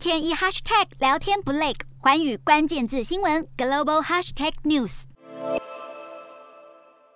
天一 hashtag 聊天不累，环宇关键字新闻 global hashtag news。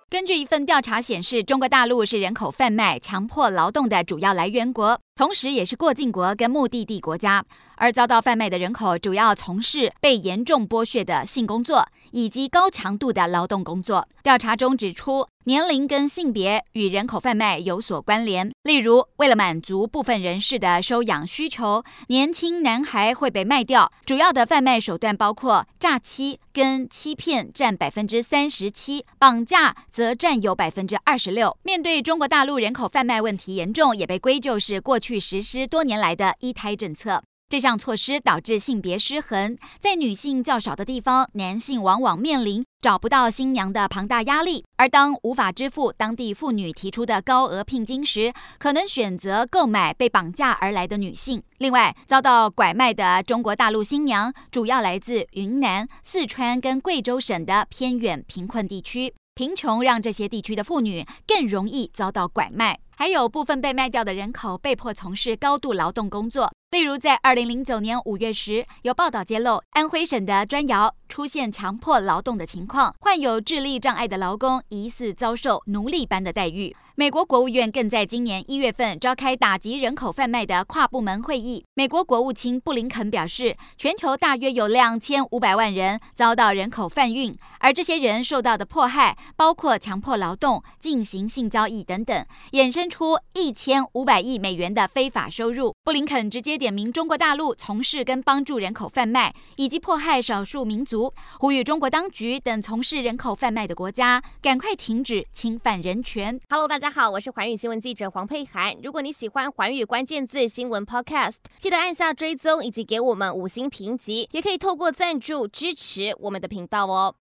根据一份调查显示，中国大陆是人口贩卖、强迫劳动的主要来源国，同时也是过境国跟目的地国家。而遭到贩卖的人口主要从事被严重剥削的性工作以及高强度的劳动工作。调查中指出，年龄跟性别与人口贩卖有所关联。例如，为了满足部分人士的收养需求，年轻男孩会被卖掉。主要的贩卖手段包括诈欺跟欺骗，占百分之三十七；绑架则占有百分之二十六。面对中国大陆人口贩卖问题严重，也被归咎是过去实施多年来的一胎政策。这项措施导致性别失衡，在女性较少的地方，男性往往面临找不到新娘的庞大压力；而当无法支付当地妇女提出的高额聘金时，可能选择购买被绑架而来的女性。另外，遭到拐卖的中国大陆新娘主要来自云南、四川跟贵州省的偏远贫困地区，贫穷让这些地区的妇女更容易遭到拐卖。还有部分被卖掉的人口被迫从事高度劳动工作，例如在二零零九年五月时，有报道揭露安徽省的砖窑出现强迫劳动的情况，患有智力障碍的劳工疑似遭受奴隶般的待遇。美国国务院更在今年一月份召开打击人口贩卖的跨部门会议。美国国务卿布林肯表示，全球大约有两千五百万人遭到人口贩运，而这些人受到的迫害包括强迫劳动、进行性交易等等，衍生出一千五百亿美元的非法收入。布林肯直接点名中国大陆从事跟帮助人口贩卖以及迫害少数民族，呼吁中国当局等从事人口贩卖的国家赶快停止侵犯人权。Hello，大家。好，我是环宇新闻记者黄佩涵。如果你喜欢环宇关键字新闻 Podcast，记得按下追踪以及给我们五星评级，也可以透过赞助支持我们的频道哦。